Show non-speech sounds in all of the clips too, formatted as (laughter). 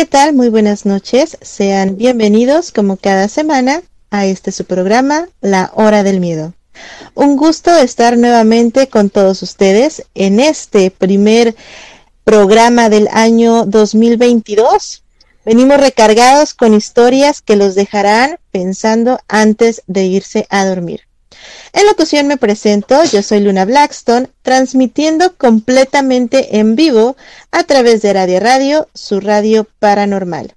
¿qué tal? Muy buenas noches. Sean bienvenidos como cada semana a este su programa, La Hora del Miedo. Un gusto estar nuevamente con todos ustedes en este primer programa del año 2022. Venimos recargados con historias que los dejarán pensando antes de irse a dormir. En locución me presento, yo soy Luna Blackstone, transmitiendo completamente en vivo a través de Radio Radio, su radio paranormal.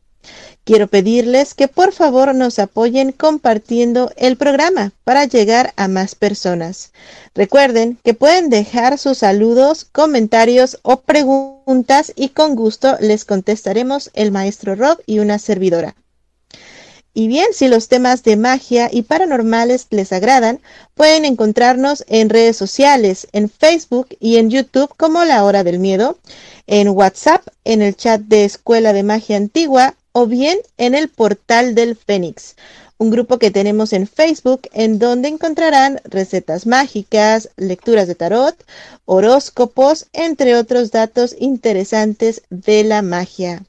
Quiero pedirles que por favor nos apoyen compartiendo el programa para llegar a más personas. Recuerden que pueden dejar sus saludos, comentarios o preguntas y con gusto les contestaremos el maestro Rob y una servidora. Y bien, si los temas de magia y paranormales les agradan, pueden encontrarnos en redes sociales, en Facebook y en YouTube como La Hora del Miedo, en WhatsApp, en el chat de Escuela de Magia Antigua o bien en el portal del Fénix, un grupo que tenemos en Facebook en donde encontrarán recetas mágicas, lecturas de tarot, horóscopos, entre otros datos interesantes de la magia.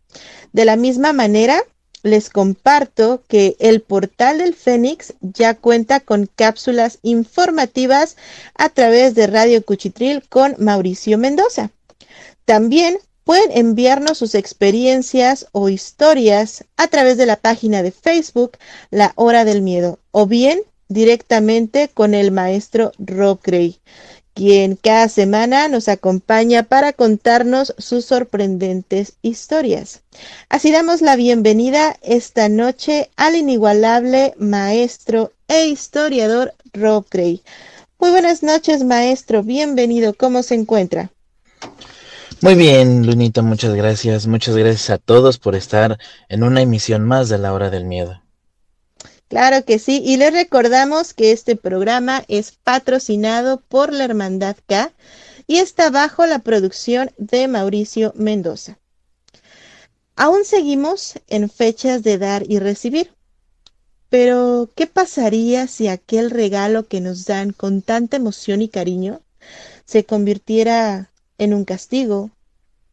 De la misma manera, les comparto que el portal del Fénix ya cuenta con cápsulas informativas a través de Radio Cuchitril con Mauricio Mendoza. También pueden enviarnos sus experiencias o historias a través de la página de Facebook La Hora del Miedo o bien directamente con el maestro Rob Gray, quien cada semana nos acompaña para contarnos sus sorprendentes historias. Así damos la bienvenida esta noche al inigualable maestro e historiador Rob Gray. Muy buenas noches, maestro. Bienvenido. ¿Cómo se encuentra? Muy bien, Lunita, muchas gracias. Muchas gracias a todos por estar en una emisión más de La Hora del Miedo. Claro que sí, y les recordamos que este programa es patrocinado por la Hermandad K y está bajo la producción de Mauricio Mendoza. Aún seguimos en fechas de dar y recibir, pero ¿qué pasaría si aquel regalo que nos dan con tanta emoción y cariño se convirtiera en un castigo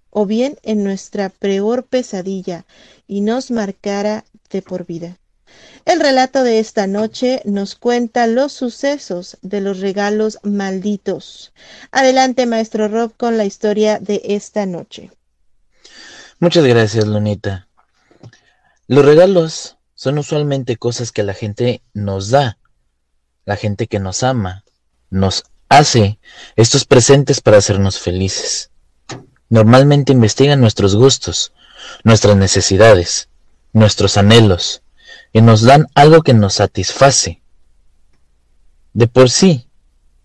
o bien en nuestra peor pesadilla y nos marcara de por vida? El relato de esta noche nos cuenta los sucesos de los regalos malditos. Adelante, maestro Rob, con la historia de esta noche. Muchas gracias, Lunita. Los regalos son usualmente cosas que la gente nos da, la gente que nos ama, nos hace estos presentes para hacernos felices. Normalmente investigan nuestros gustos, nuestras necesidades, nuestros anhelos, y nos dan algo que nos satisface. De por sí,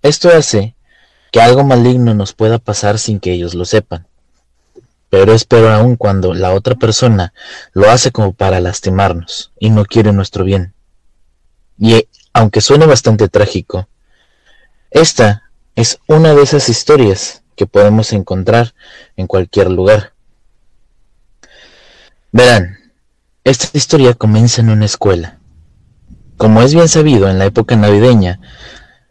esto hace que algo maligno nos pueda pasar sin que ellos lo sepan. Pero es peor aún cuando la otra persona lo hace como para lastimarnos y no quiere nuestro bien. Y aunque suene bastante trágico, esta es una de esas historias que podemos encontrar en cualquier lugar. Verán, esta historia comienza en una escuela, como es bien sabido en la época navideña,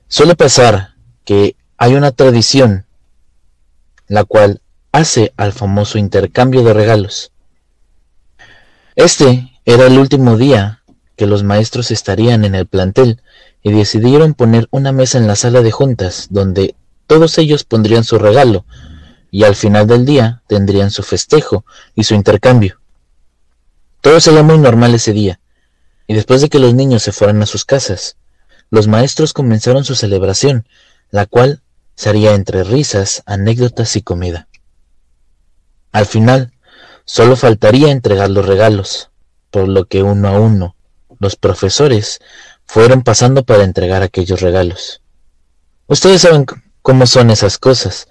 suele pasar que hay una tradición la cual hace al famoso intercambio de regalos. Este era el último día que los maestros estarían en el plantel y decidieron poner una mesa en la sala de juntas donde todos ellos pondrían su regalo y al final del día tendrían su festejo y su intercambio. Todo sería muy normal ese día, y después de que los niños se fueran a sus casas, los maestros comenzaron su celebración, la cual sería entre risas, anécdotas y comida. Al final, solo faltaría entregar los regalos, por lo que uno a uno, los profesores fueron pasando para entregar aquellos regalos. Ustedes saben cómo son esas cosas,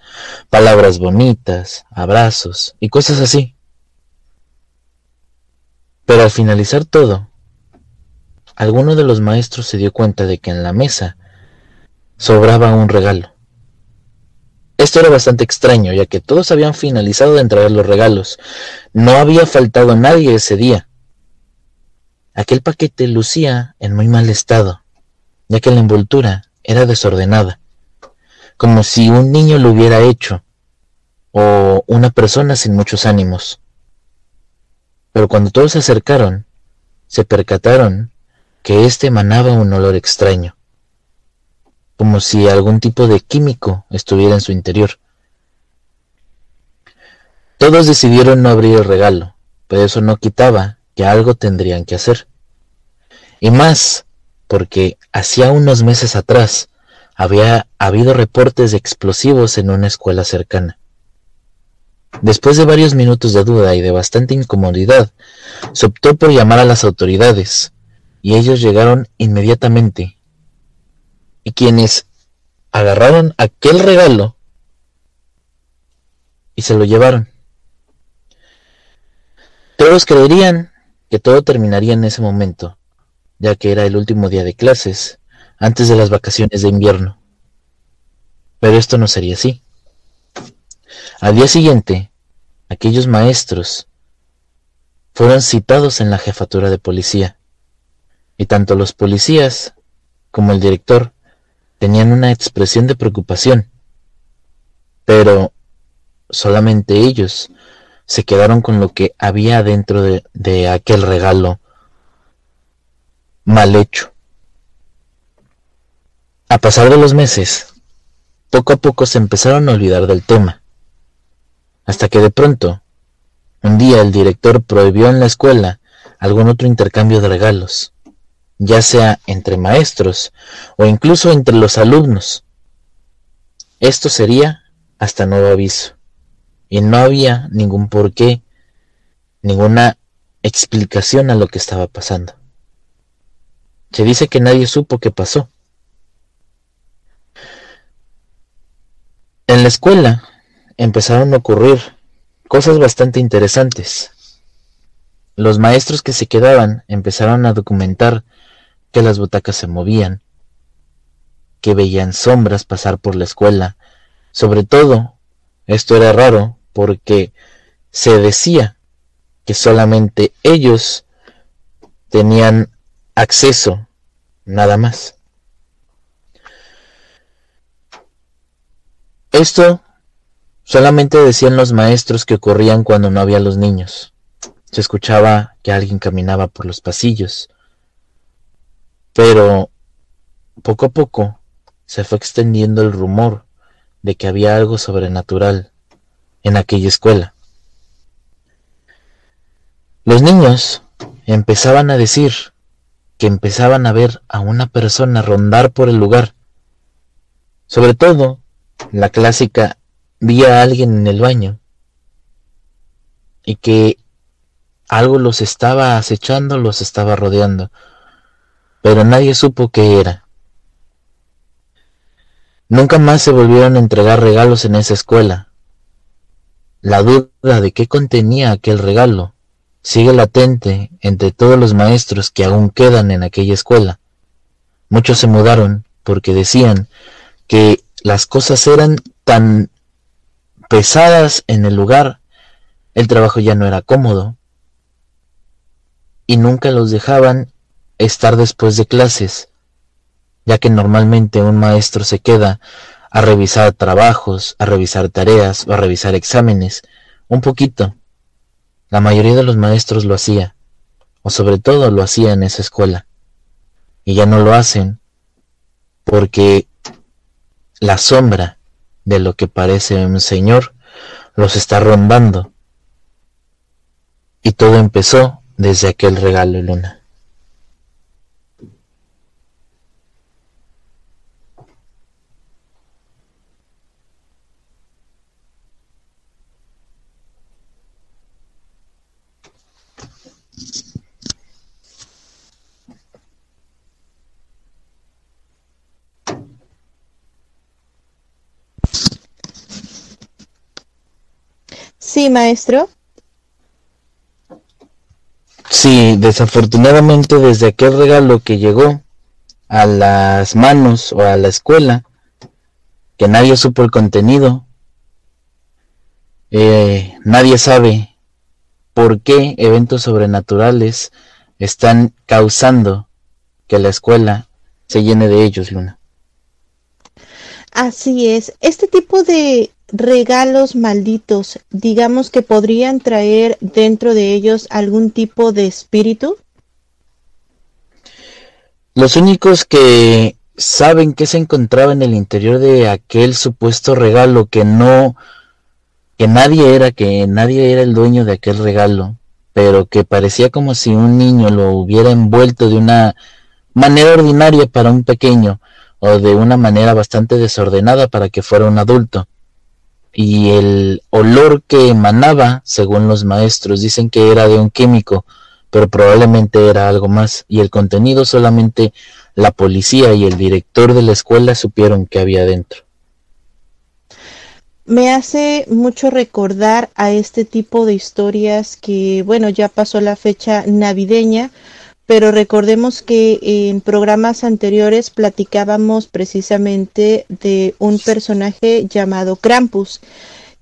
palabras bonitas, abrazos y cosas así. Pero al finalizar todo, alguno de los maestros se dio cuenta de que en la mesa sobraba un regalo. Esto era bastante extraño, ya que todos habían finalizado de entregar los regalos. No había faltado nadie ese día. Aquel paquete lucía en muy mal estado, ya que la envoltura era desordenada, como si un niño lo hubiera hecho, o una persona sin muchos ánimos. Pero cuando todos se acercaron, se percataron que éste emanaba un olor extraño como si algún tipo de químico estuviera en su interior. Todos decidieron no abrir el regalo, pero eso no quitaba que algo tendrían que hacer. Y más, porque hacía unos meses atrás había habido reportes de explosivos en una escuela cercana. Después de varios minutos de duda y de bastante incomodidad, se optó por llamar a las autoridades, y ellos llegaron inmediatamente y quienes agarraron aquel regalo y se lo llevaron. Todos creerían que todo terminaría en ese momento, ya que era el último día de clases, antes de las vacaciones de invierno. Pero esto no sería así. Al día siguiente, aquellos maestros fueron citados en la jefatura de policía, y tanto los policías como el director tenían una expresión de preocupación, pero solamente ellos se quedaron con lo que había dentro de, aquel regalo mal hecho. A pasar de los meses, poco a poco se empezaron a olvidar del tema, hasta que de pronto, un día el director prohibió en la escuela algún otro intercambio de regalos ya sea entre maestros o incluso entre los alumnos. Esto sería hasta nuevo aviso, y no había ningún porqué, ninguna explicación a lo que estaba pasando. Se dice que nadie supo qué pasó. En la escuela empezaron a ocurrir cosas bastante interesantes. Los maestros que se quedaban empezaron a documentar que las butacas se movían, que veían sombras pasar por la escuela. Sobre todo, esto era raro porque se decía que solamente ellos tenían acceso, nada más. Esto solamente decían los maestros que ocurrían cuando no había los niños. Se escuchaba que alguien caminaba por los pasillos, pero poco a poco se fue extendiendo el rumor de que había algo sobrenatural en aquella escuela. Los niños empezaban a decir que empezaban a ver a una persona rondar por el lugar. Sobre todo, la clásica vi a alguien en el baño y que algo los estaba acechando, los estaba rodeando pero nadie supo qué era. Nunca más se volvieron a entregar regalos en esa escuela. La duda de qué contenía aquel regalo sigue latente entre todos los maestros que aún quedan en aquella escuela. Muchos se mudaron porque decían que las cosas eran tan pesadas en el lugar, el trabajo ya no era cómodo, y nunca los dejaban estar después de clases, ya que normalmente un maestro se queda a revisar trabajos, a revisar tareas o a revisar exámenes, un poquito. La mayoría de los maestros lo hacía, o sobre todo lo hacía en esa escuela. Y ya no lo hacen porque la sombra de lo que parece un señor los está rondando. Y todo empezó desde aquel regalo, Luna. Sí, maestro. Sí, desafortunadamente desde aquel regalo que llegó a las manos o a la escuela, que nadie supo el contenido, eh, nadie sabe por qué eventos sobrenaturales están causando que la escuela se llene de ellos, Luna. Así es. Este tipo de regalos malditos, digamos que podrían traer dentro de ellos algún tipo de espíritu? Los únicos que saben que se encontraba en el interior de aquel supuesto regalo que no que nadie era que nadie era el dueño de aquel regalo, pero que parecía como si un niño lo hubiera envuelto de una manera ordinaria para un pequeño o de una manera bastante desordenada para que fuera un adulto y el olor que emanaba, según los maestros, dicen que era de un químico, pero probablemente era algo más, y el contenido solamente la policía y el director de la escuela supieron que había dentro. Me hace mucho recordar a este tipo de historias que, bueno, ya pasó la fecha navideña, pero recordemos que en programas anteriores platicábamos precisamente de un personaje llamado Krampus,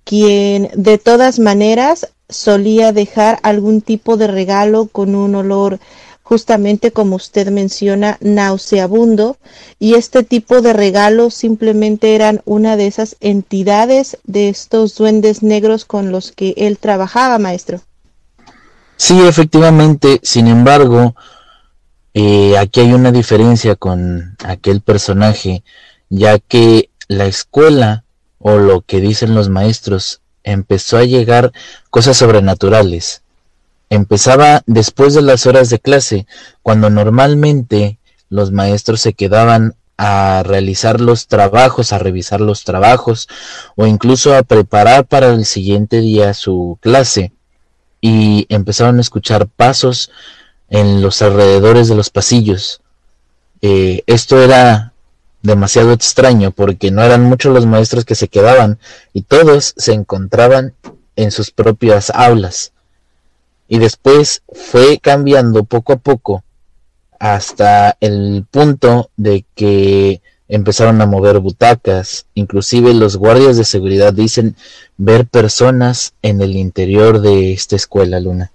quien de todas maneras solía dejar algún tipo de regalo con un olor justamente como usted menciona, nauseabundo, y este tipo de regalos simplemente eran una de esas entidades de estos duendes negros con los que él trabajaba, maestro. Sí, efectivamente, sin embargo, eh, aquí hay una diferencia con aquel personaje, ya que la escuela o lo que dicen los maestros empezó a llegar cosas sobrenaturales. Empezaba después de las horas de clase, cuando normalmente los maestros se quedaban a realizar los trabajos, a revisar los trabajos o incluso a preparar para el siguiente día su clase y empezaron a escuchar pasos en los alrededores de los pasillos. Eh, esto era demasiado extraño porque no eran muchos los maestros que se quedaban y todos se encontraban en sus propias aulas. Y después fue cambiando poco a poco hasta el punto de que empezaron a mover butacas, inclusive los guardias de seguridad dicen ver personas en el interior de esta escuela, Luna.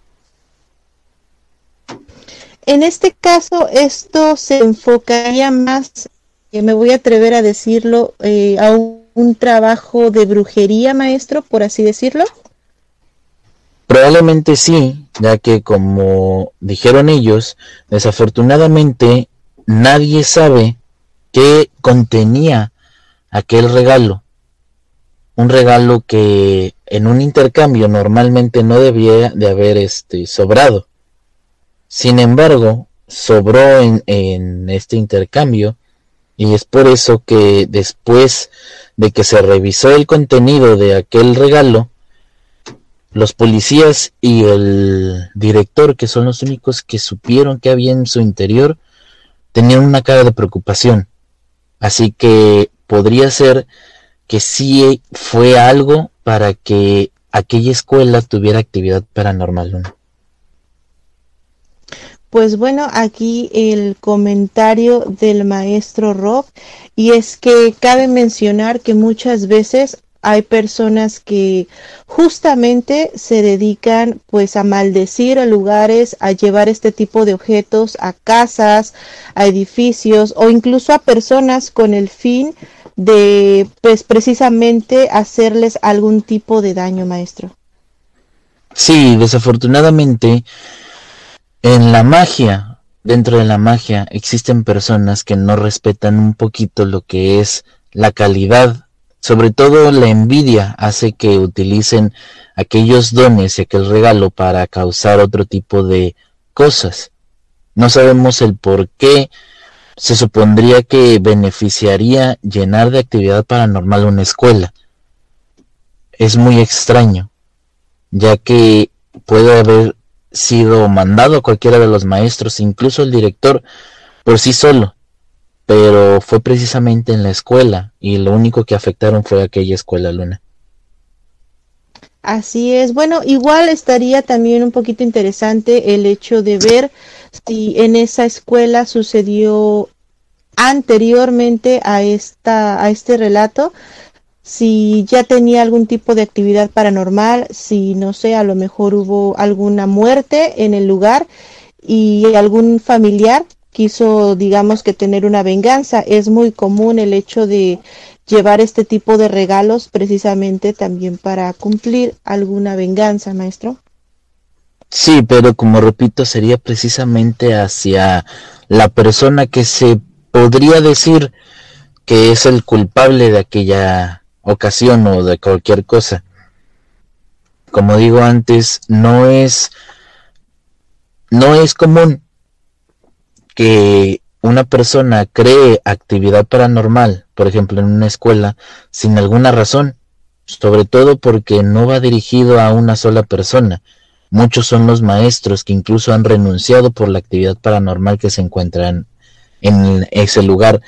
En este caso, esto se enfocaría más, eh, me voy a atrever a decirlo, eh, a un, trabajo de brujería, maestro, por así decirlo. Probablemente sí, ya que como dijeron ellos, desafortunadamente nadie sabe qué contenía aquel regalo. Un regalo que en un intercambio normalmente no debía de haber este sobrado. Sin embargo, sobró en, en este intercambio y es por eso que después de que se revisó el contenido de aquel regalo, los policías y el director, que son los únicos que supieron que había en su interior, tenían una cara de preocupación. Así que podría ser que sí fue algo para que aquella escuela tuviera actividad paranormal. Pues bueno, aquí el comentario del maestro Rob y es que cabe mencionar que muchas veces hay personas que justamente se dedican pues a maldecir a lugares, a llevar este tipo de objetos a casas, a edificios o incluso a personas con el fin de pues precisamente hacerles algún tipo de daño, maestro. Sí, desafortunadamente en la magia, dentro de la magia, existen personas que no respetan un poquito lo que es la calidad, sobre todo la envidia hace que utilicen aquellos dones y aquel regalo para causar otro tipo de cosas. No sabemos el por qué se supondría que beneficiaría llenar de actividad paranormal una escuela. Es muy extraño, ya que puede haber sido mandado a cualquiera de los maestros, incluso el director, por sí solo, pero fue precisamente en la escuela y lo único que afectaron fue aquella escuela luna. Así es. Bueno, igual estaría también un poquito interesante el hecho de ver si en esa escuela sucedió anteriormente a esta a este relato si ya tenía algún tipo de actividad paranormal, si no sé, a lo mejor hubo alguna muerte en el lugar y algún familiar quiso, digamos que tener una venganza. Es muy común el hecho de llevar este tipo de regalos precisamente también para cumplir alguna venganza, maestro. Sí, pero como repito, sería precisamente hacia la persona que se podría decir que es el culpable de aquella ocasión o de cualquier cosa. Como digo antes, no es no es común que una persona cree actividad paranormal, por ejemplo, en una escuela, sin alguna razón, sobre todo porque no va dirigido a una sola persona. Muchos son los maestros que incluso han renunciado por la actividad paranormal que se encuentran en ese lugar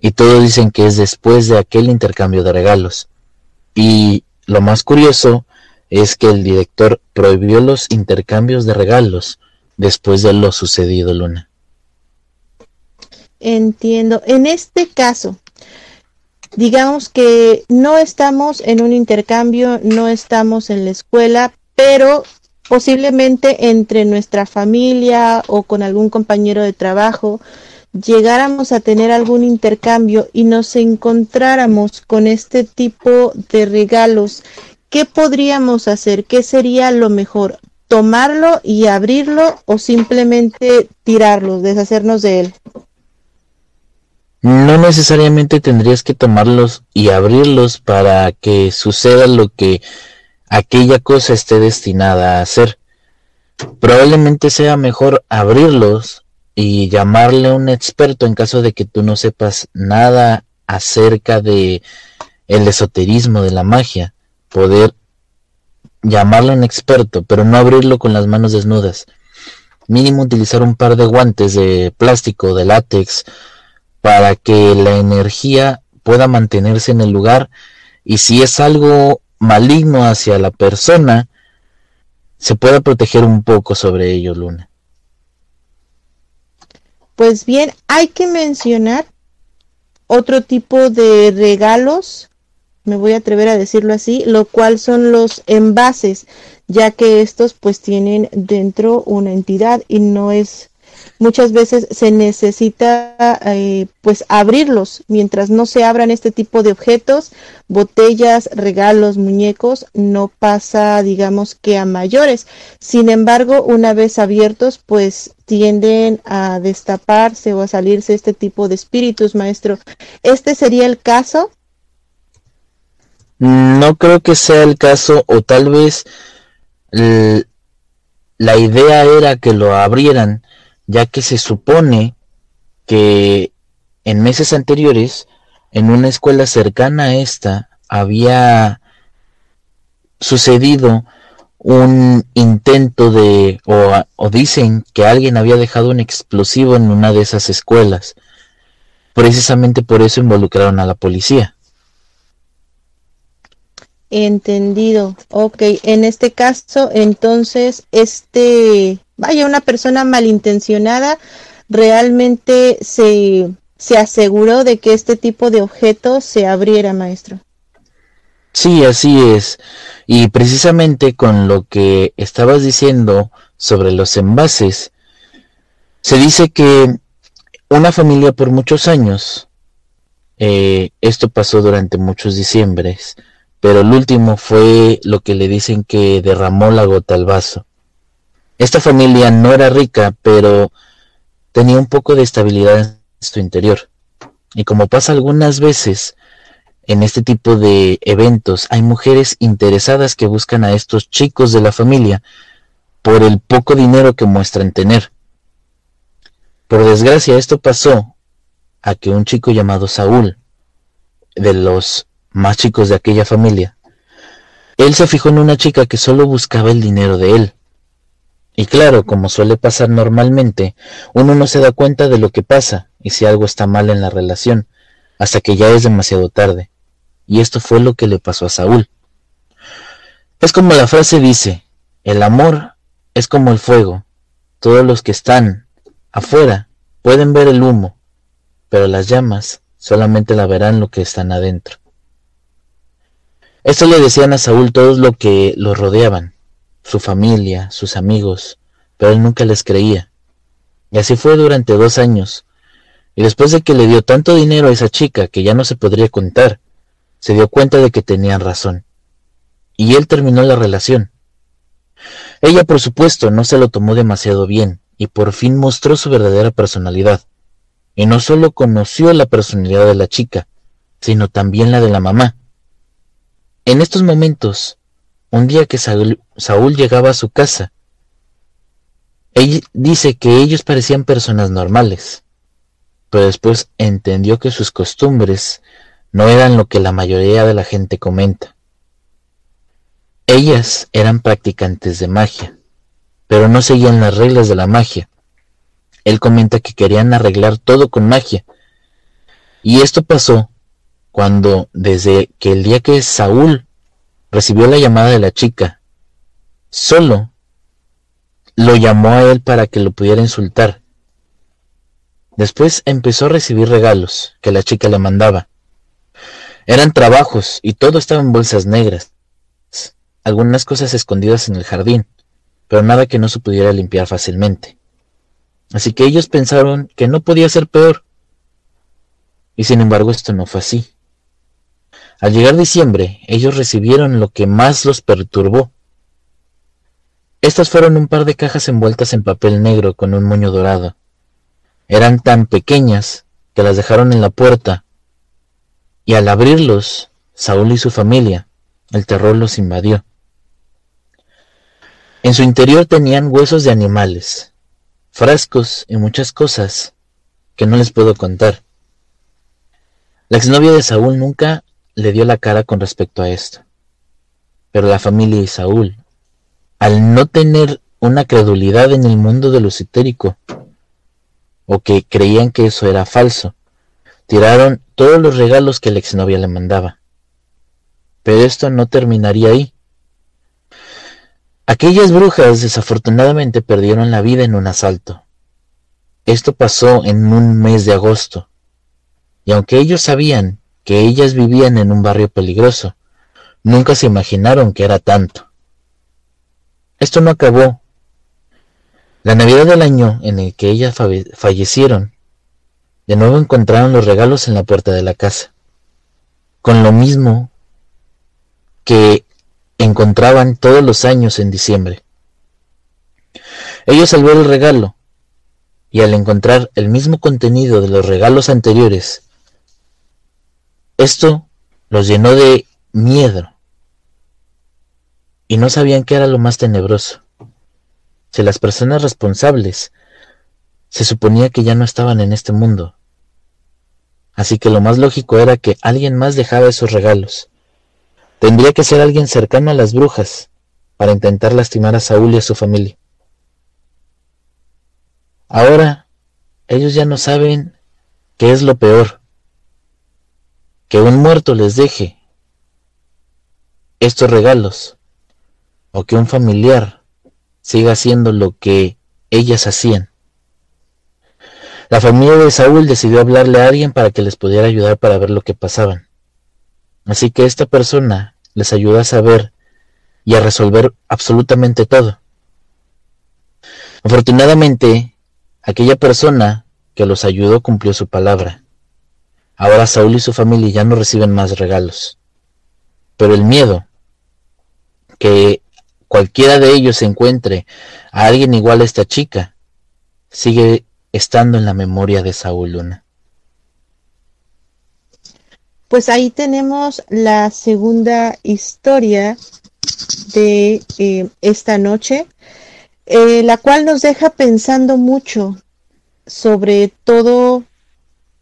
y todos dicen que es después de aquel intercambio de regalos. Y lo más curioso es que el director prohibió los intercambios de regalos después de lo sucedido, Luna. Entiendo. En este caso, digamos que no estamos en un intercambio, no estamos en la escuela, pero posiblemente entre nuestra familia o con algún compañero de trabajo llegáramos a tener algún intercambio y nos encontráramos con este tipo de regalos, ¿qué podríamos hacer? ¿Qué sería lo mejor? ¿Tomarlo y abrirlo o simplemente tirarlo, deshacernos de él? No necesariamente tendrías que tomarlos y abrirlos para que suceda lo que aquella cosa esté destinada a hacer. Probablemente sea mejor abrirlos y llamarle a un experto en caso de que tú no sepas nada acerca de el esoterismo de la magia, poder llamarle a un experto, pero no abrirlo con las manos desnudas. Mínimo utilizar un par de guantes de plástico, de látex, para que la energía pueda mantenerse en el lugar y si es algo maligno hacia la persona, se pueda proteger un poco sobre ello, Luna. Pues bien, hay que mencionar otro tipo de regalos, me voy a atrever a decirlo así, lo cual son los envases, ya que estos pues tienen dentro una entidad y no es muchas veces se necesita eh, pues abrirlos. Mientras no se abran este tipo de objetos botellas regalos muñecos no pasa digamos que a mayores. Sin embargo una vez abiertos pues tienden a destaparse o a salirse este tipo de espíritus maestro. Este sería el caso no creo que sea el caso o tal vez la idea era que lo abrieran ya que se supone que en meses anteriores, en una escuela cercana a esta, había sucedido un intento de, o, dicen que alguien había dejado un explosivo en una de esas escuelas. Precisamente por eso involucraron a la policía. Entendido. Ok, en este caso, entonces, este vaya, una persona malintencionada realmente se, se aseguró de que este tipo de objeto se abriera, maestro. Sí, así es. Y precisamente con lo que estabas diciendo sobre los envases, se dice que una familia por muchos años, eh, esto pasó durante muchos diciembres, pero el último fue lo que le dicen que derramó la gota al vaso. Esta familia no era rica, pero tenía un poco de estabilidad en su interior. Y como pasa algunas veces en este tipo de eventos, hay mujeres interesadas que buscan a estos chicos de la familia por el poco dinero que muestran tener. Por desgracia, esto pasó a que un chico llamado Saúl, de los más chicos de aquella familia, él se fijó en una chica que solo buscaba el dinero de él. Y claro, como suele pasar normalmente, uno no se da cuenta de lo que pasa y si algo está mal en la relación, hasta que ya es demasiado tarde. Y esto fue lo que le pasó a Saúl. Es como la frase dice, el amor es como el fuego. Todos los que están afuera pueden ver el humo, pero las llamas solamente la verán lo que están adentro. Esto le decían a Saúl todos los que lo rodeaban, su familia, sus amigos, pero él nunca les creía. Y así fue durante dos años. Y después de que le dio tanto dinero a esa chica que ya no se podría contar, se dio cuenta de que tenían razón. Y él terminó la relación. Ella, por supuesto, no se lo tomó demasiado bien, y por fin mostró su verdadera personalidad. Y no solo conoció la personalidad de la chica, sino también la de la mamá. En estos momentos, un día que Saúl, llegaba a su casa, ella dice que ellos parecían personas normales, pero después entendió que sus costumbres no eran lo que la mayoría de la gente comenta. Ellas eran practicantes de magia, pero no seguían las reglas de la magia. Él comenta que querían arreglar todo con magia. Y esto pasó cuando desde que el día que Saúl recibió la llamada de la chica. Solo lo llamó a él para que lo pudiera insultar. Después empezó a recibir regalos que la chica le mandaba. Eran trabajos y todo estaba en bolsas negras. Algunas cosas escondidas en el jardín, pero nada que no se pudiera limpiar fácilmente. Así que ellos pensaron que no podía ser peor. Y sin embargo esto no fue así. Al llegar diciembre, ellos recibieron lo que más los perturbó. Estas fueron un par de cajas envueltas en papel negro con un moño dorado. Eran tan pequeñas que las dejaron en la puerta, y al abrirlos, Saúl y su familia, el terror los invadió. En su interior tenían huesos de animales, frascos y muchas cosas que no les puedo contar. La exnovia de Saúl nunca le dio la cara con respecto a esto. Pero la familia y Saúl, al no tener una credulidad en el mundo de lo esotérico, o que creían que eso era falso, tiraron todos los regalos que la exnovia le mandaba. Pero esto no terminaría ahí. Aquellas brujas desafortunadamente perdieron la vida en un asalto. Esto pasó en un mes de agosto, y aunque ellos sabían que ellas vivían en un barrio peligroso. Nunca se imaginaron que era tanto. Esto no acabó. La Navidad del año en el que ellas fallecieron, de nuevo encontraron los regalos en la puerta de la casa, con lo mismo que encontraban todos los años en diciembre. Ellos al el regalo y al encontrar el mismo contenido de los regalos anteriores, esto los llenó de miedo y no sabían qué era lo más tenebroso. Si las personas responsables se suponía que ya no estaban en este mundo. Así que lo más lógico era que alguien más dejaba esos regalos. Tendría que ser alguien cercano a las brujas para intentar lastimar a Saúl y a su familia. Ahora ellos ya no saben qué es lo peor que un muerto les deje estos regalos o que un familiar siga haciendo lo que ellas hacían. La familia de Saúl decidió hablarle a alguien para que les pudiera ayudar para ver lo que pasaban. Así que esta persona les ayudó a saber y a resolver absolutamente todo. Afortunadamente, aquella persona que los ayudó cumplió su palabra. Ahora Saúl y su familia ya no reciben más regalos. Pero el miedo que cualquiera de ellos encuentre a alguien igual a esta chica sigue estando en la memoria de Saúl Luna. Pues ahí tenemos la segunda historia de eh, esta noche, eh, la cual nos deja pensando mucho sobre todo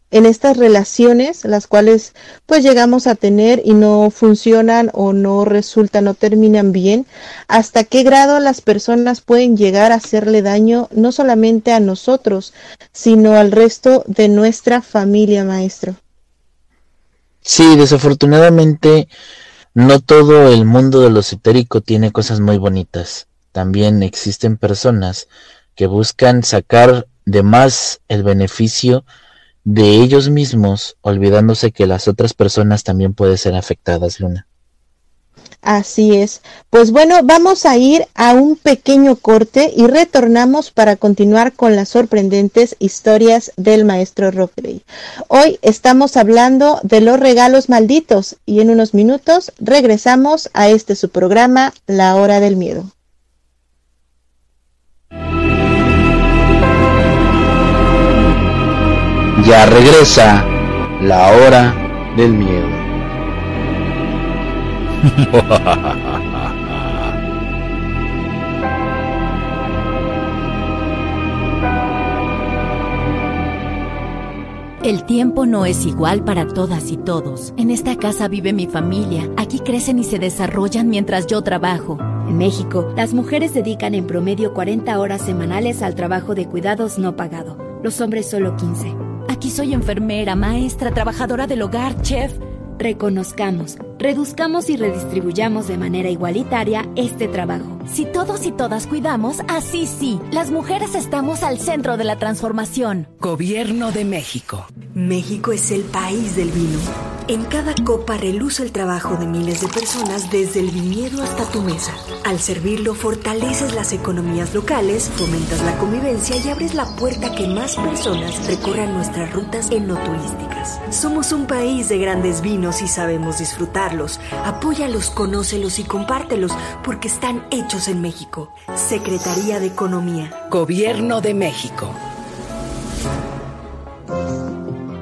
en estas relaciones, las cuales pues llegamos a tener y no funcionan o no resultan, no terminan bien, hasta qué grado las personas pueden llegar a hacerle daño no solamente a nosotros, sino al resto de nuestra familia, maestro. Sí, desafortunadamente no todo el mundo de lo esotérico tiene cosas muy bonitas. También existen personas que buscan sacar de más el beneficio de ellos mismos, olvidándose que las otras personas también pueden ser afectadas, Luna. Así es. Pues bueno, vamos a ir a un pequeño corte y retornamos para continuar con las sorprendentes historias del maestro Rockley. Hoy estamos hablando de los regalos malditos y en unos minutos regresamos a este su programa, La Hora del Miedo. Ya regresa La Hora del Miedo. (laughs) El tiempo no es igual para todas y todos. En esta casa vive mi familia. Aquí crecen y se desarrollan mientras yo trabajo. En México, las mujeres dedican en promedio 40 horas semanales al trabajo de cuidados no pagado. Los hombres solo 15. Aquí soy enfermera, maestra, trabajadora del hogar, chef. Reconozcamos, reduzcamos y redistribuyamos de manera igualitaria este trabajo. Si todos y todas cuidamos, así sí, las mujeres estamos al centro de la transformación. Gobierno de México. México es el país del vino. En cada copa reluce el trabajo de miles de personas desde el viñedo hasta tu mesa. Al servirlo fortaleces las economías locales, fomentas la convivencia y abres la puerta a que más personas recorran nuestras rutas enoturísticas. Somos un país de grandes vinos y sabemos disfrutarlos. Apóyalos, conócelos y compártelos porque están hechos en México. Secretaría de Economía. Gobierno de México.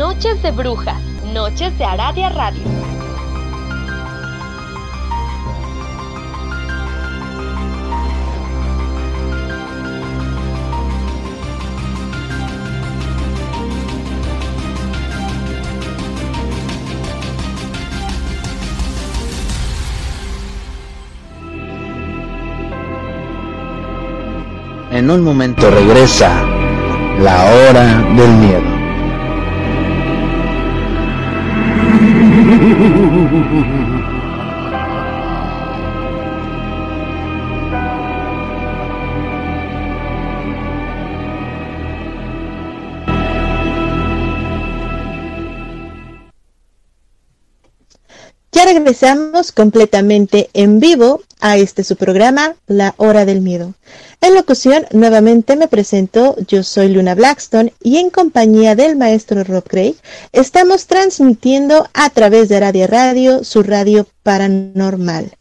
Noches de Brujas, Noches de Aradia Radio. En un momento regresa la hora del miedo. Ya regresamos completamente en vivo a este su programa, La Hora del Miedo. En locución, nuevamente me presento, yo soy Luna Blackstone y en compañía del maestro Rob Gray estamos transmitiendo a través de Radio Radio, su radio paranormal.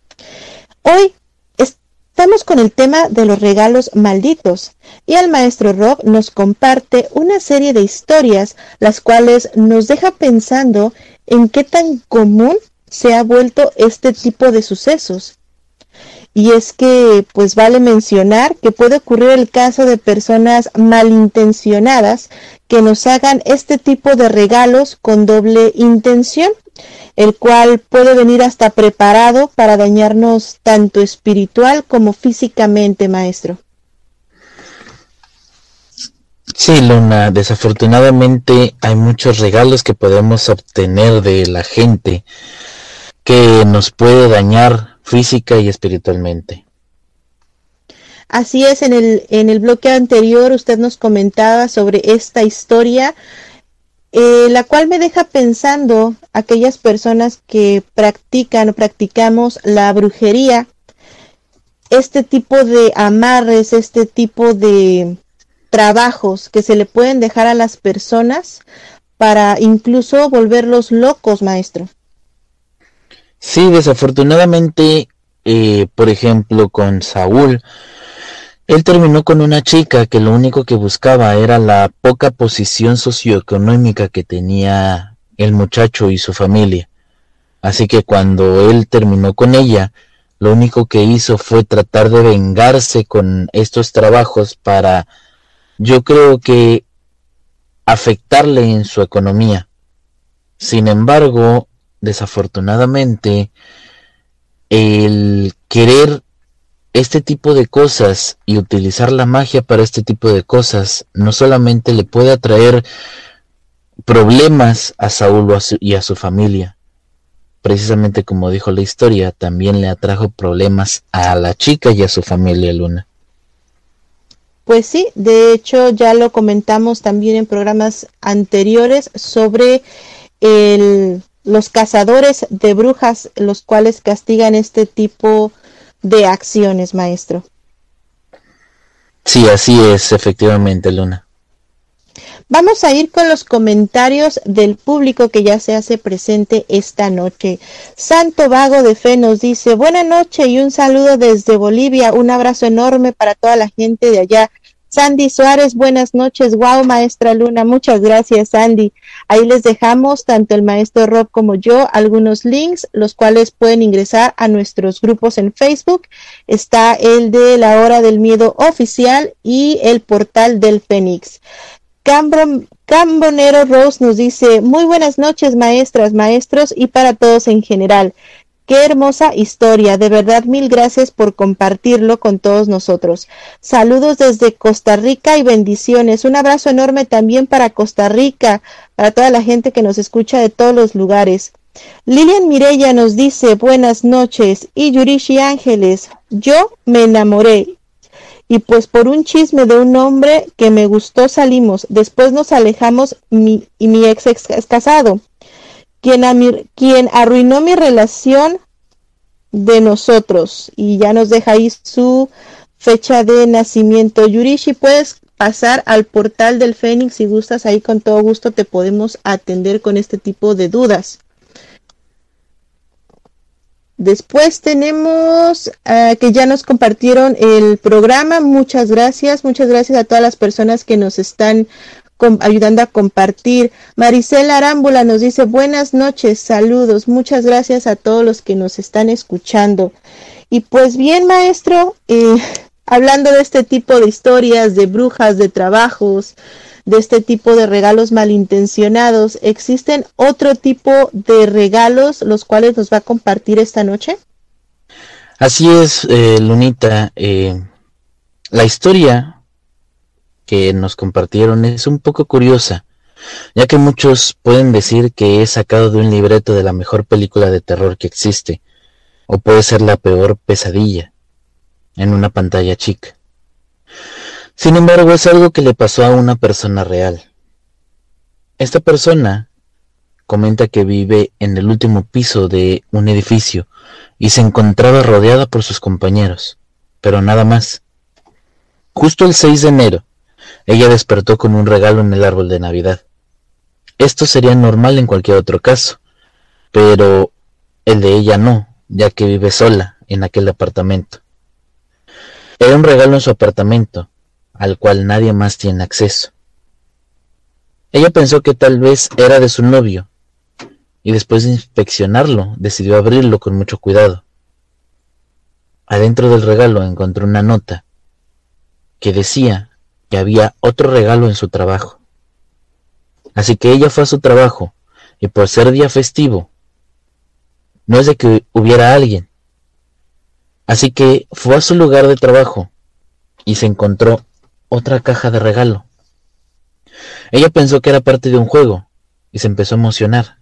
Hoy estamos con el tema de los regalos malditos y el maestro Rob nos comparte una serie de historias las cuales nos deja pensando en qué tan común se ha vuelto este tipo de sucesos y es que pues vale mencionar que puede ocurrir el caso de personas malintencionadas que nos hagan este tipo de regalos con doble intención, el cual puede venir hasta preparado para dañarnos tanto espiritual como físicamente, maestro. Sí, Luna, desafortunadamente hay muchos regalos que podemos obtener de la gente que nos puede dañar física y espiritualmente. Así es, en el, en el bloque anterior usted nos comentaba sobre esta historia, eh, la cual me deja pensando aquellas personas que practican o practicamos la brujería, este tipo de amarres, este tipo de trabajos que se le pueden dejar a las personas para incluso volverlos locos, maestro. Sí, desafortunadamente, eh, por ejemplo, con Saúl, él terminó con una chica que lo único que buscaba era la poca posición socioeconómica que tenía el muchacho y su familia. Así que cuando él terminó con ella, lo único que hizo fue tratar de vengarse con estos trabajos para, yo creo que, afectarle en su economía. Sin embargo, desafortunadamente, el querer este tipo de cosas y utilizar la magia para este tipo de cosas no solamente le puede atraer problemas a Saúl y a su familia, precisamente como dijo la historia, también le atrajo problemas a la chica y a su familia Luna. Pues sí, de hecho ya lo comentamos también en programas anteriores sobre el los cazadores de brujas, los cuales castigan este tipo de acciones, maestro. Sí, así es, efectivamente, Luna. Vamos a ir con los comentarios del público que ya se hace presente esta noche. Santo Vago de Fe nos dice, buena noche y un saludo desde Bolivia, un abrazo enorme para toda la gente de allá. Sandy Suárez, buenas noches. Wow, maestra Luna, muchas gracias, Sandy. Ahí les dejamos, tanto el maestro Rob como yo, algunos links, los cuales pueden ingresar a nuestros grupos en Facebook. Está el de la hora del miedo oficial y el portal del Fénix. Cambonero Rose nos dice, muy buenas noches, maestras, maestros y para todos en general. Qué hermosa historia, de verdad mil gracias por compartirlo con todos nosotros. Saludos desde Costa Rica y bendiciones. Un abrazo enorme también para Costa Rica, para toda la gente que nos escucha de todos los lugares. Lilian Mirella nos dice buenas noches y Yurishi Ángeles, yo me enamoré y pues por un chisme de un hombre que me gustó salimos, después nos alejamos y mi ex es casado quien, quien arruinó mi relación de nosotros y ya nos deja ahí su fecha de nacimiento. Yurishi, puedes pasar al portal del Fénix si gustas, ahí con todo gusto te podemos atender con este tipo de dudas. Después tenemos uh, que ya nos compartieron el programa. Muchas gracias, muchas gracias a todas las personas que nos están ayudando a compartir. Maricela Arámbula nos dice buenas noches, saludos, muchas gracias a todos los que nos están escuchando. Y pues bien, maestro, eh, (laughs) hablando de este tipo de historias, de brujas, de trabajos, de este tipo de regalos malintencionados, ¿existen otro tipo de regalos los cuales nos va a compartir esta noche? Así es, eh, Lunita. Eh, la historia que nos compartieron es un poco curiosa, ya que muchos pueden decir que es sacado de un libreto de la mejor película de terror que existe, o puede ser la peor pesadilla en una pantalla chica. Sin embargo, es algo que le pasó a una persona real. Esta persona comenta que vive en el último piso de un edificio y se encontraba rodeada por sus compañeros, pero nada más. Justo el 6 de enero, ella despertó con un regalo en el árbol de Navidad. Esto sería normal en cualquier otro caso, pero el de ella no, ya que vive sola en aquel apartamento. Era un regalo en su apartamento, al cual nadie más tiene acceso. Ella pensó que tal vez era de su novio, y después de inspeccionarlo, decidió abrirlo con mucho cuidado. adentro del regalo encontró una nota que decía que había otro regalo en su trabajo. Así que ella fue a su trabajo y por ser día festivo, no es de que hubiera alguien. Así que fue a su lugar de trabajo y se encontró otra caja de regalo. Ella pensó que era parte de un juego y se empezó a emocionar,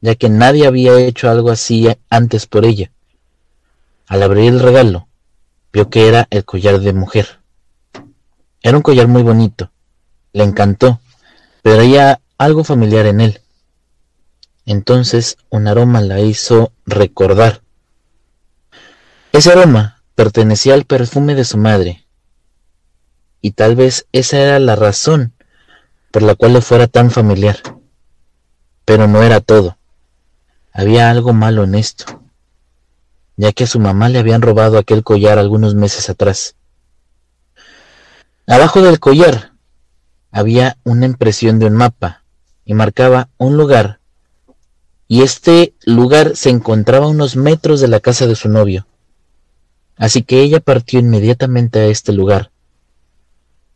ya que nadie había hecho algo así antes por ella. Al abrir el regalo, vio que era el collar de mujer. Era un collar muy bonito, le encantó, pero había algo familiar en él. Entonces un aroma la hizo recordar. Ese aroma pertenecía al perfume de su madre, y tal vez esa era la razón por la cual le fuera tan familiar. Pero no era todo. Había algo malo en esto, ya que a su mamá le habían robado aquel collar algunos meses atrás. Abajo del collar había una impresión de un mapa y marcaba un lugar, y este lugar se encontraba a unos metros de la casa de su novio. Así que ella partió inmediatamente a este lugar,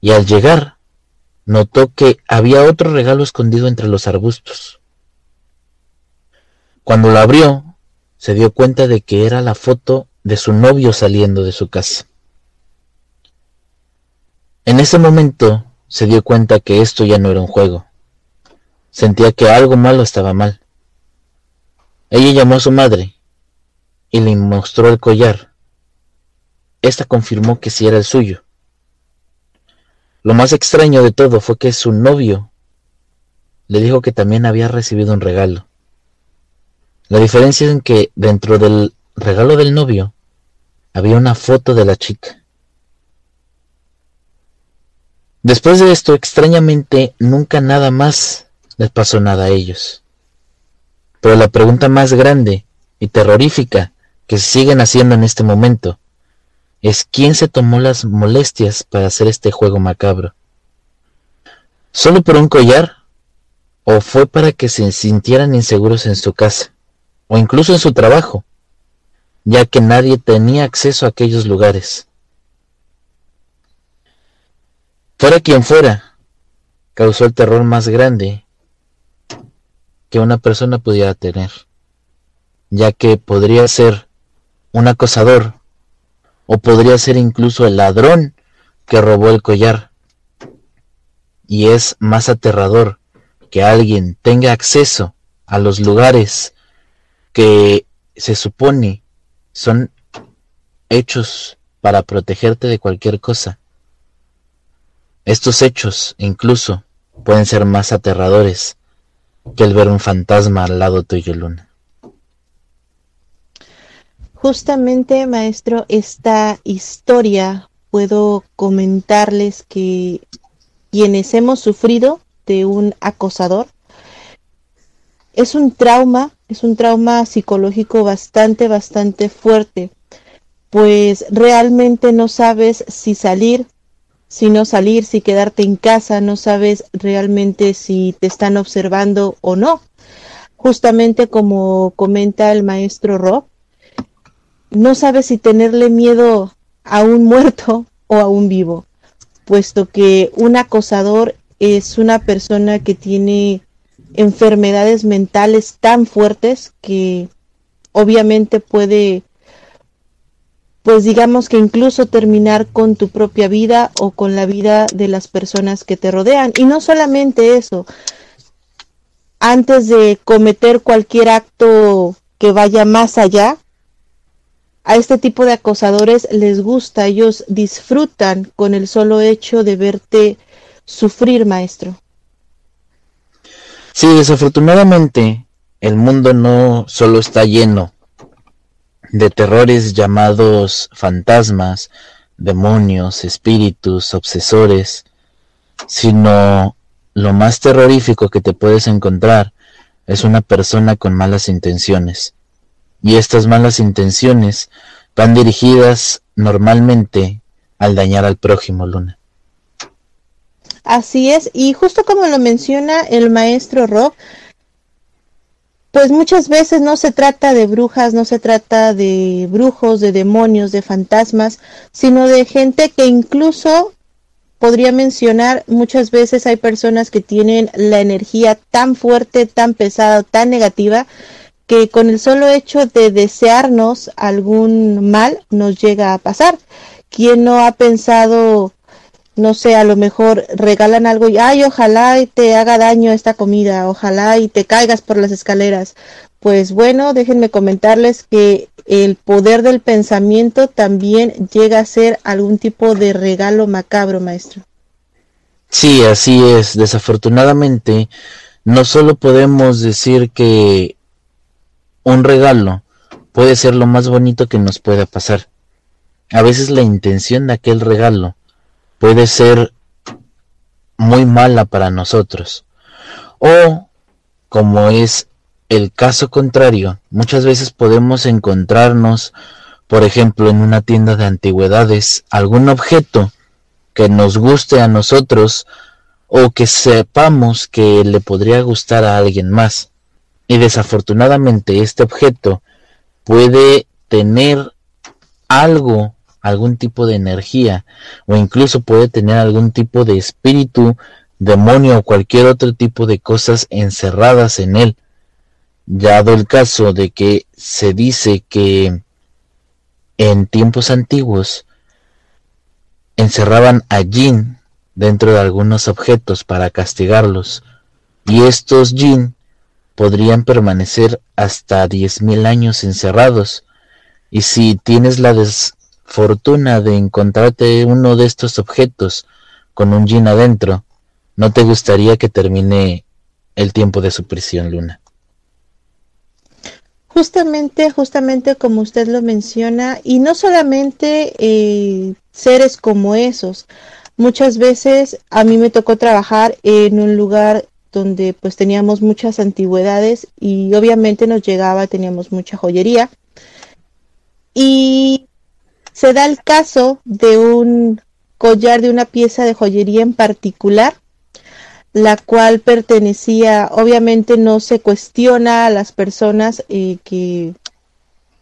y al llegar notó que había otro regalo escondido entre los arbustos. Cuando lo abrió, se dio cuenta de que era la foto de su novio saliendo de su casa. En ese momento se dio cuenta que esto ya no era un juego. Sentía que algo malo estaba mal. Ella llamó a su madre y le mostró el collar. Esta confirmó que sí era el suyo. Lo más extraño de todo fue que su novio le dijo que también había recibido un regalo. La diferencia es en que dentro del regalo del novio había una foto de la chica. Después de esto, extrañamente, nunca nada más les pasó nada a ellos. Pero la pregunta más grande y terrorífica que se siguen haciendo en este momento es quién se tomó las molestias para hacer este juego macabro. ¿Solo por un collar? ¿O fue para que se sintieran inseguros en su casa? ¿O incluso en su trabajo? Ya que nadie tenía acceso a aquellos lugares. Fuera quien fuera, causó el terror más grande que una persona pudiera tener, ya que podría ser un acosador o podría ser incluso el ladrón que robó el collar. Y es más aterrador que alguien tenga acceso a los lugares que se supone son hechos para protegerte de cualquier cosa. Estos hechos incluso pueden ser más aterradores que el ver un fantasma al lado tuyo, Luna. Justamente, maestro, esta historia puedo comentarles que quienes hemos sufrido de un acosador es un trauma, es un trauma psicológico bastante, bastante fuerte, pues realmente no sabes si salir, si no salir, si quedarte en casa, no sabes realmente si te están observando o no. Justamente como comenta el maestro Rob, no sabe si tenerle miedo a un muerto o a un vivo, puesto que un acosador es una persona que tiene enfermedades mentales tan fuertes que obviamente puede, pues digamos que incluso terminar con tu propia vida o con la vida de las personas que te rodean. Y no solamente eso, antes de cometer cualquier acto que vaya más allá, a este tipo de acosadores les gusta, ellos disfrutan con el solo hecho de verte sufrir, maestro. Sí, desafortunadamente el mundo no solo está lleno de terrores llamados fantasmas, demonios, espíritus, obsesores, sino lo más terrorífico que te puedes encontrar es una persona con malas intenciones y estas malas intenciones van dirigidas normalmente al dañar al prójimo, Luna. Así es, y justo como lo menciona el maestro Rob, pues muchas veces no se trata de brujas, no se trata de brujos, de demonios, de fantasmas, sino de gente que incluso podría mencionar, muchas veces hay personas que tienen la energía tan fuerte, tan pesada, tan negativa, que con el solo hecho de desearnos algún mal nos llega a pasar. ¿Quién no ha pensado, no sé, a lo mejor regalan algo y, ay, ojalá y te haga daño esta comida, ojalá y te caigas por las escaleras? Pues bueno, déjenme comentarles que el poder del pensamiento también llega a ser algún tipo de regalo macabro, maestro. Sí, así es. Desafortunadamente, no solo podemos decir que un regalo puede ser lo más bonito que nos pueda pasar. A veces la intención de aquel regalo puede ser muy mala para nosotros. O, como es el caso contrario, muchas veces podemos encontrarnos, por ejemplo, en una tienda de antigüedades, algún objeto que nos guste a nosotros o que sepamos que le podría gustar a alguien más. Y desafortunadamente este objeto puede tener algo, algún tipo de energía o incluso puede tener algún tipo de espíritu, demonio o cualquier otro tipo de cosas encerradas en él. Dado el caso de que se dice que en tiempos antiguos encerraban a jin dentro de algunos objetos para castigarlos, y estos jin podrían permanecer hasta diez mil años encerrados, y si tienes la desfortuna de encontrarte uno de estos objetos con un jin adentro, no te gustaría que termine el tiempo de su prisión, Luna. Justamente, justamente como usted lo menciona, y no solamente eh, seres como esos. Muchas veces a mí me tocó trabajar en un lugar donde pues teníamos muchas antigüedades y obviamente nos llegaba, teníamos mucha joyería. Y se da el caso de un collar de una pieza de joyería en particular la cual pertenecía, obviamente no se cuestiona a las personas eh, que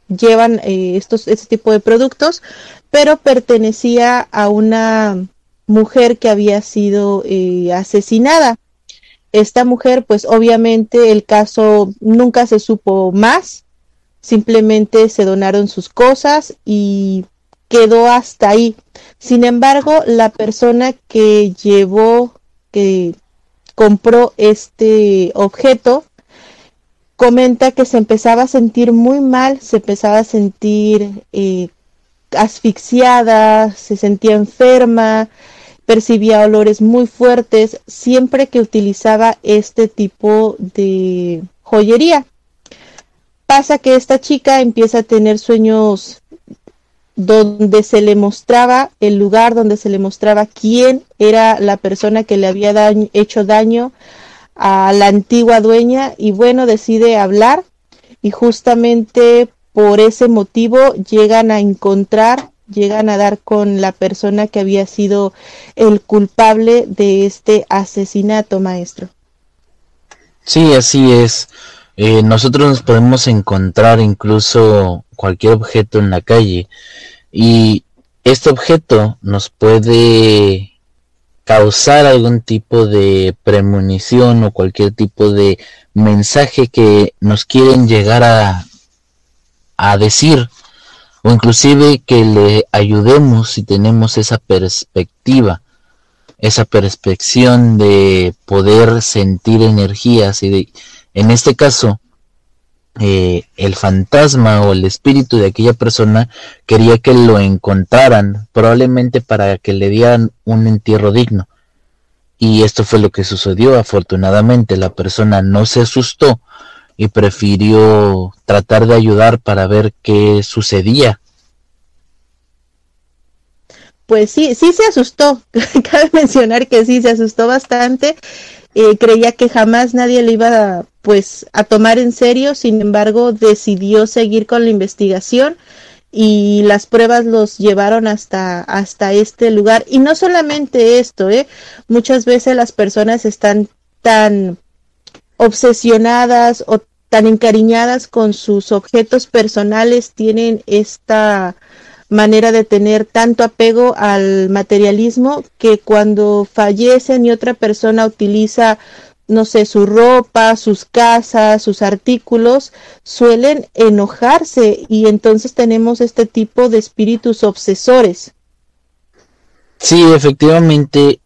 llevan eh, estos, este tipo de productos, pero pertenecía a una mujer que había sido eh, asesinada. Esta mujer, pues obviamente el caso nunca se supo más, simplemente se donaron sus cosas y quedó hasta ahí. Sin embargo, la persona que llevó, que compró este objeto, comenta que se empezaba a sentir muy mal, se empezaba a sentir eh, asfixiada, se sentía enferma, percibía olores muy fuertes siempre que utilizaba este tipo de joyería. Pasa que esta chica empieza a tener sueños donde se le mostraba el lugar, donde se le mostraba quién era la persona que le había hecho daño a la antigua dueña y bueno, decide hablar y justamente por ese motivo llegan a encontrar, llegan a dar con la persona que había sido el culpable de este asesinato, maestro. Sí, así es. Eh, nosotros nos podemos encontrar incluso cualquier objeto en la calle y este objeto nos puede causar algún tipo de premonición o cualquier tipo de mensaje que nos quieren llegar a, a decir o inclusive que le ayudemos si tenemos esa perspectiva esa perspección de poder sentir energías y de en este caso, eh, el fantasma o el espíritu de aquella persona quería que lo encontraran, probablemente para que le dieran un entierro digno. Y esto fue lo que sucedió. Afortunadamente la persona no se asustó y prefirió tratar de ayudar para ver qué sucedía. Pues sí, sí se asustó. (laughs) Cabe mencionar que sí se asustó bastante. Eh, creía que jamás nadie le iba pues a tomar en serio, sin embargo decidió seguir con la investigación y las pruebas los llevaron hasta, hasta este lugar. Y no solamente esto, ¿eh? muchas veces las personas están tan obsesionadas o tan encariñadas con sus objetos personales tienen esta manera de tener tanto apego al materialismo que cuando fallecen y otra persona utiliza no sé, su ropa, sus casas, sus artículos, suelen enojarse y entonces tenemos este tipo de espíritus obsesores. Sí, efectivamente,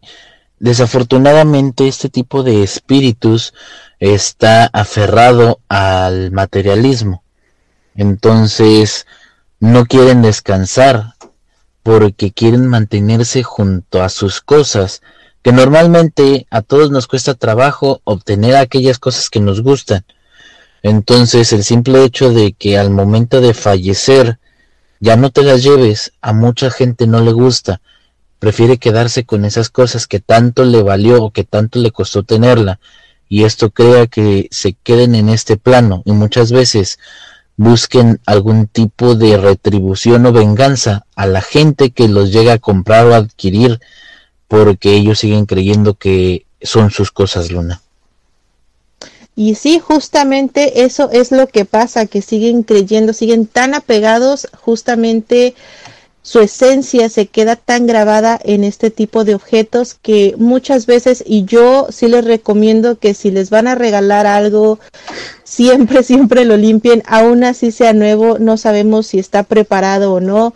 desafortunadamente este tipo de espíritus está aferrado al materialismo. Entonces, no quieren descansar porque quieren mantenerse junto a sus cosas, que normalmente a todos nos cuesta trabajo obtener aquellas cosas que nos gustan. Entonces el simple hecho de que al momento de fallecer ya no te las lleves, a mucha gente no le gusta, prefiere quedarse con esas cosas que tanto le valió o que tanto le costó tenerla, y esto crea que se queden en este plano y muchas veces busquen algún tipo de retribución o venganza a la gente que los llega a comprar o adquirir porque ellos siguen creyendo que son sus cosas, Luna. Y sí, justamente eso es lo que pasa, que siguen creyendo, siguen tan apegados, justamente su esencia se queda tan grabada en este tipo de objetos que muchas veces, y yo sí les recomiendo que si les van a regalar algo, siempre, (laughs) siempre lo limpien, aún así sea nuevo, no sabemos si está preparado o no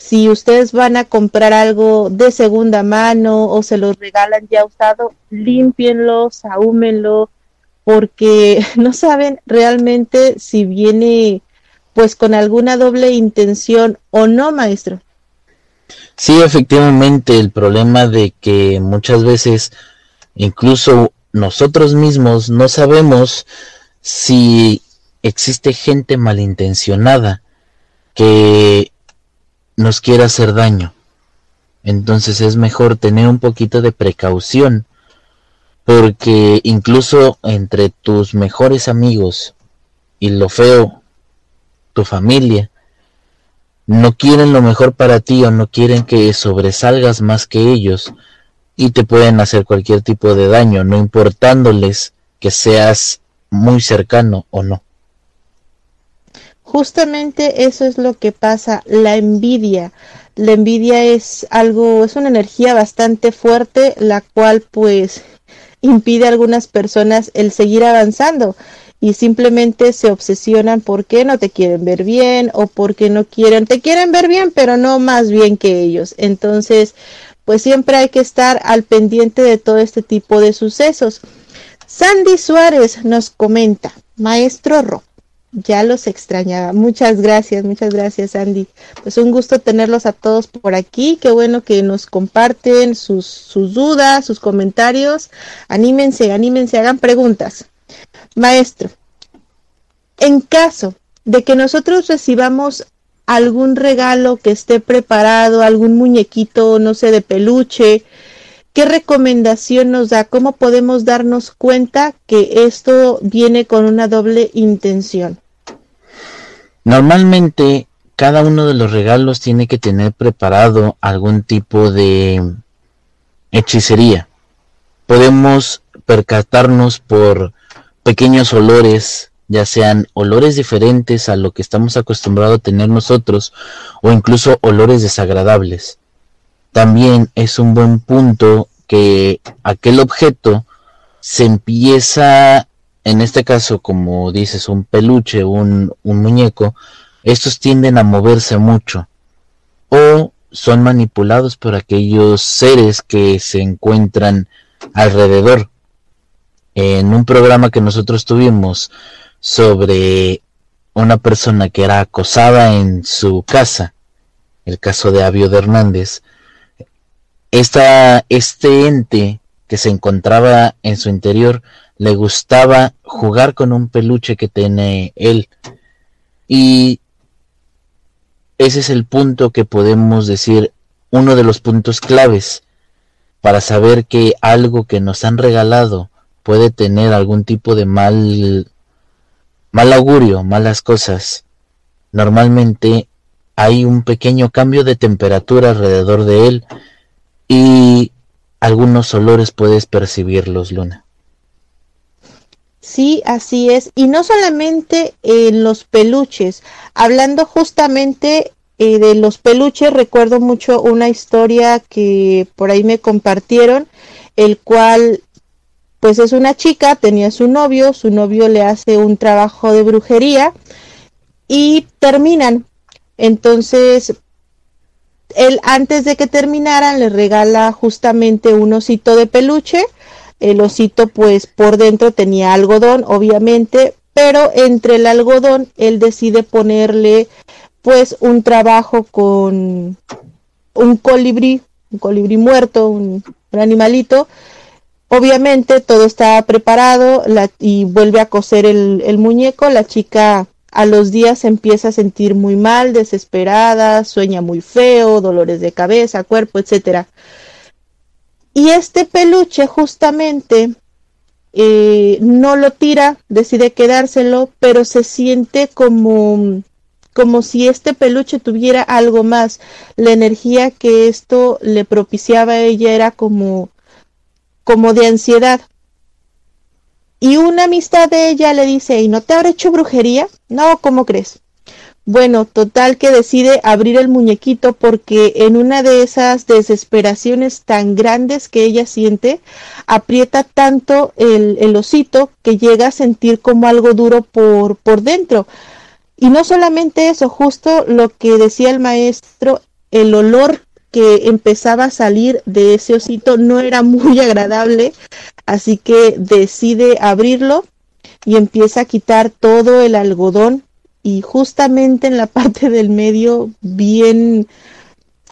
si ustedes van a comprar algo de segunda mano o se los regalan ya usado, límpienlo, sahúmenlo, porque (laughs) no saben realmente si viene pues con alguna doble intención o no, maestro. Sí, efectivamente, el problema de que muchas veces incluso nosotros mismos no sabemos si existe gente malintencionada que nos quiere hacer daño. Entonces es mejor tener un poquito de precaución, porque incluso entre tus mejores amigos y lo feo, tu familia, no quieren lo mejor para ti o no quieren que sobresalgas más que ellos y te pueden hacer cualquier tipo de daño, no importándoles que seas muy cercano o no. Justamente eso es lo que pasa, la envidia. La envidia es algo, es una energía bastante fuerte, la cual pues impide a algunas personas el seguir avanzando y simplemente se obsesionan porque no te quieren ver bien o porque no quieren, te quieren ver bien, pero no más bien que ellos. Entonces, pues siempre hay que estar al pendiente de todo este tipo de sucesos. Sandy Suárez nos comenta, maestro Rock. Ya los extrañaba. Muchas gracias, muchas gracias, Andy. Pues un gusto tenerlos a todos por aquí. Qué bueno que nos comparten sus, sus dudas, sus comentarios. Anímense, anímense, hagan preguntas. Maestro, en caso de que nosotros recibamos algún regalo que esté preparado, algún muñequito, no sé, de peluche, ¿Qué recomendación nos da? ¿Cómo podemos darnos cuenta que esto viene con una doble intención? Normalmente cada uno de los regalos tiene que tener preparado algún tipo de hechicería. Podemos percatarnos por pequeños olores, ya sean olores diferentes a lo que estamos acostumbrados a tener nosotros o incluso olores desagradables también es un buen punto que aquel objeto se empieza, en este caso, como dices, un peluche, un, un muñeco, estos tienden a moverse mucho o son manipulados por aquellos seres que se encuentran alrededor. En un programa que nosotros tuvimos sobre una persona que era acosada en su casa, el caso de Avio de Hernández, esta, este ente que se encontraba en su interior le gustaba jugar con un peluche que tiene él. Y ese es el punto que podemos decir, uno de los puntos claves para saber que algo que nos han regalado puede tener algún tipo de mal, mal augurio, malas cosas. Normalmente hay un pequeño cambio de temperatura alrededor de él y algunos olores puedes percibirlos, Luna. Sí, así es. Y no solamente en los peluches. Hablando justamente eh, de los peluches, recuerdo mucho una historia que por ahí me compartieron, el cual, pues es una chica, tenía su novio, su novio le hace un trabajo de brujería y terminan. Entonces, él antes de que terminaran le regala justamente un osito de peluche el osito pues por dentro tenía algodón, obviamente, pero entre el algodón él decide ponerle pues un trabajo con un colibrí, un colibrí muerto, un, animalito. Obviamente todo está preparado y vuelve a coser el, el muñeco. La chica a los días se empieza a sentir muy mal, desesperada, sueña muy feo, dolores de cabeza, cuerpo, etcétera. Y este peluche justamente eh, no lo tira, decide quedárselo, pero se siente como, como si este peluche tuviera algo más. La energía que esto le propiciaba a ella era como, como de ansiedad. Y una amistad de ella le dice, ¿y no te habrá hecho brujería? No, ¿cómo crees? Bueno, total que decide abrir el muñequito porque en una de esas desesperaciones tan grandes que ella siente, aprieta tanto el, osito que llega a sentir como algo duro por, por dentro. Y no solamente eso, justo lo que decía el maestro, el olor que empezaba a salir de ese osito no era muy (laughs) agradable, así que decide abrirlo y empieza a quitar todo el algodón y justamente en la (laughs) parte del medio bien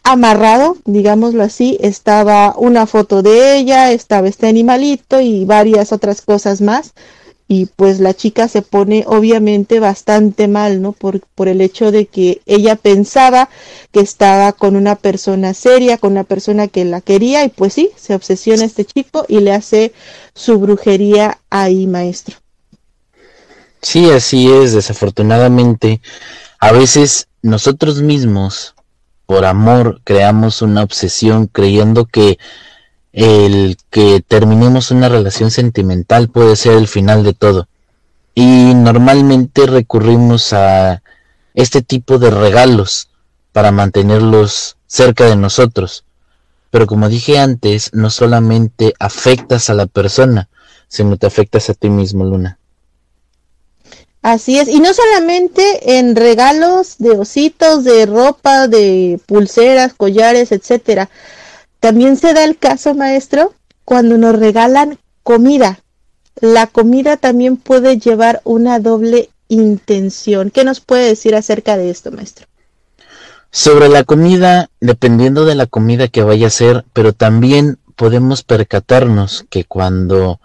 amarrado, digámoslo así, estaba una foto de ella, estaba este animalito y varias otras cosas más. Y pues la chica se pone obviamente bastante mal, ¿no? Por, por el hecho de que ella pensaba que estaba con una persona seria, con una persona que la quería y pues sí, se obsesiona este chico y le hace su brujería ahí, maestro. Sí, así es, desafortunadamente. A veces nosotros mismos, por amor, creamos una obsesión creyendo que el que terminemos una relación sentimental puede ser el final de todo. Y normalmente recurrimos a este tipo de regalos para mantenerlos cerca de nosotros. Pero como dije antes, no solamente afectas a la persona, sino te afectas a ti mismo, Luna. Así es, y no solamente en regalos de ositos, de ropa, de pulseras, collares, etcétera. También se da el caso, maestro, cuando nos regalan comida. La comida también puede llevar una doble intención. ¿Qué nos puede decir acerca de esto, maestro? Sobre la comida, dependiendo de la comida que vaya a ser, pero también podemos percatarnos que cuando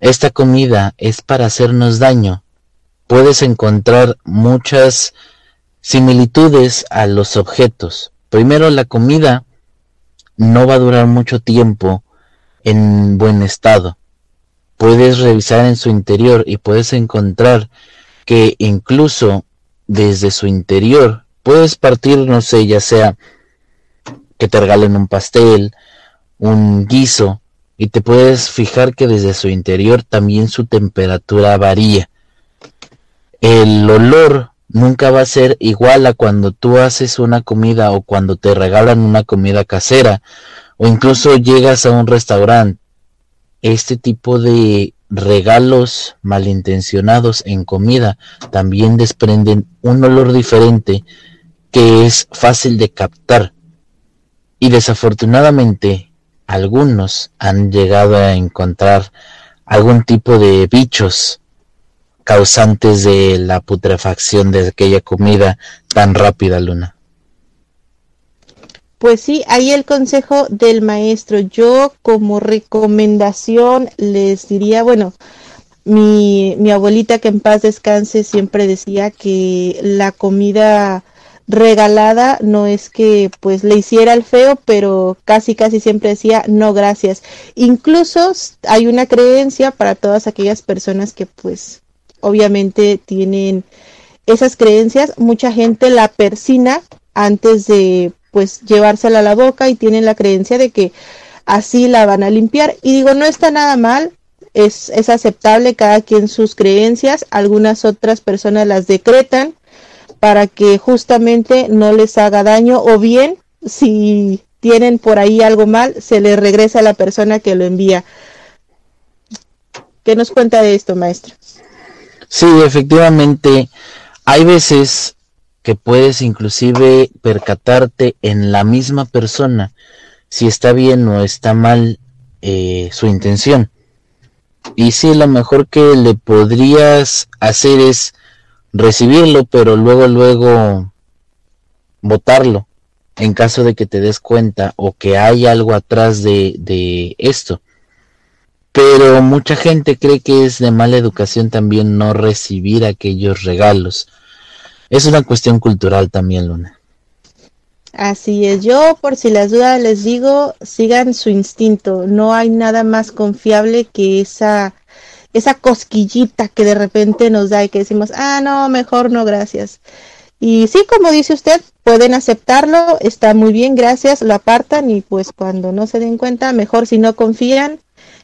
esta comida es para hacernos daño, puedes encontrar muchas similitudes a los objetos. Primero, la comida no va a durar mucho tiempo en buen estado. Puedes revisar en su interior y puedes encontrar que incluso desde su interior puedes partir, no sé, ya sea que te regalen un pastel, un guiso, y te puedes fijar que desde su interior también su temperatura varía el olor nunca va a ser igual a cuando tú haces una comida o cuando te regalan una comida casera o incluso llegas a un restaurante. Este tipo de regalos malintencionados en comida también desprenden un olor diferente que es fácil de captar. Y desafortunadamente algunos han llegado a encontrar algún tipo de bichos causantes de la putrefacción de aquella comida tan rápida, Luna. Pues sí, ahí el consejo del maestro. Yo como recomendación les diría, bueno, mi, abuelita que en paz descanse siempre decía que la comida regalada no es que pues le hiciera el feo, pero casi casi siempre decía no gracias. Incluso hay una creencia para todas aquellas personas que pues obviamente tienen esas creencias, mucha gente la persina antes de pues llevársela a la boca y tienen la creencia de que así la van a limpiar y digo no está nada mal es, es aceptable cada quien sus creencias, algunas otras personas las decretan para que justamente no les haga daño o bien si tienen por ahí algo mal, se les regresa a la persona que lo envía. ¿Qué nos cuenta de esto, maestro? Sí, efectivamente, hay veces que puedes inclusive percatarte en la misma persona si está bien o está mal eh, su intención. Y sí, lo mejor que le podrías hacer es recibirlo, pero luego, luego votarlo en caso de que te des cuenta o que hay algo atrás de, de esto. Pero mucha gente cree que es de mala educación también no recibir aquellos regalos. Es una cuestión cultural también, Luna. Así es, yo por si las dudas les digo, sigan su instinto, no hay nada más confiable que esa esa cosquillita que de repente nos da y que decimos, ah, no, mejor no, gracias. Y sí, como dice usted, pueden aceptarlo, está muy bien, gracias, lo apartan y pues cuando no se den cuenta, mejor si no confían,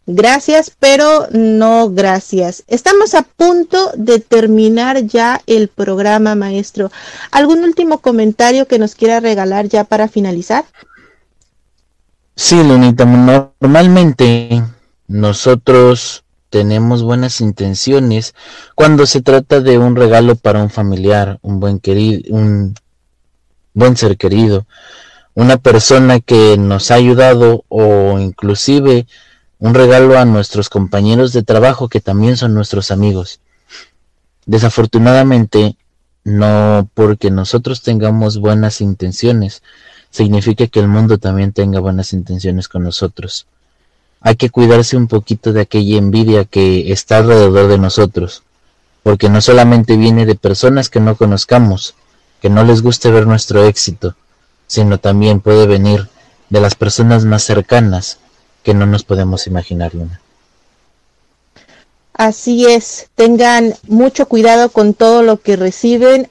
gracias, pero no gracias. Estamos a punto de terminar ya el programa, maestro. ¿Algún último comentario que nos quiera regalar ya para finalizar? Sí, Lunita, normalmente nosotros tenemos buenas intenciones cuando se trata de un regalo para un familiar, un buen querido, un buen ser querido, una persona que nos ha ayudado o inclusive un regalo a nuestros compañeros de trabajo que también son nuestros amigos. Desafortunadamente, no porque nosotros tengamos buenas intenciones, significa que el mundo también tenga buenas intenciones con nosotros hay que cuidarse un poquito de aquella envidia que está alrededor de nosotros, porque no solamente viene de personas que no conozcamos, que no les guste ver nuestro éxito, sino también puede venir de las personas más cercanas que no nos podemos imaginar, Luna. Así es, tengan mucho cuidado con todo lo que reciben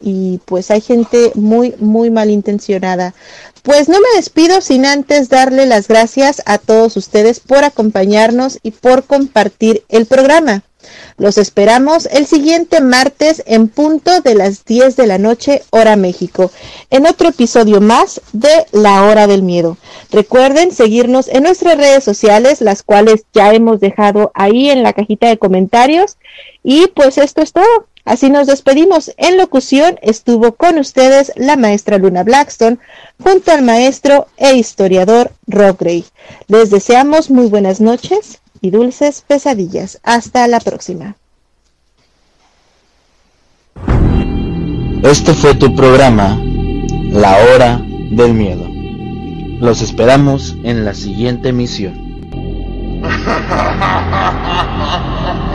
y pues hay gente muy, muy malintencionada. Pues no me despido sin antes darle las gracias a todos ustedes por acompañarnos y por compartir el programa. Los esperamos el siguiente martes en punto de las 10 de la noche, hora México, en otro episodio más de La Hora del Miedo. Recuerden seguirnos en nuestras redes sociales, las cuales ya hemos dejado ahí en la cajita de comentarios. Y pues esto es todo. Así nos despedimos. En locución estuvo con ustedes la maestra Luna Blackstone junto al maestro e historiador Rob Gray. Les deseamos muy buenas noches y dulces pesadillas. Hasta la próxima. Este fue tu programa, La Hora del Miedo. Los esperamos en la siguiente emisión. (laughs)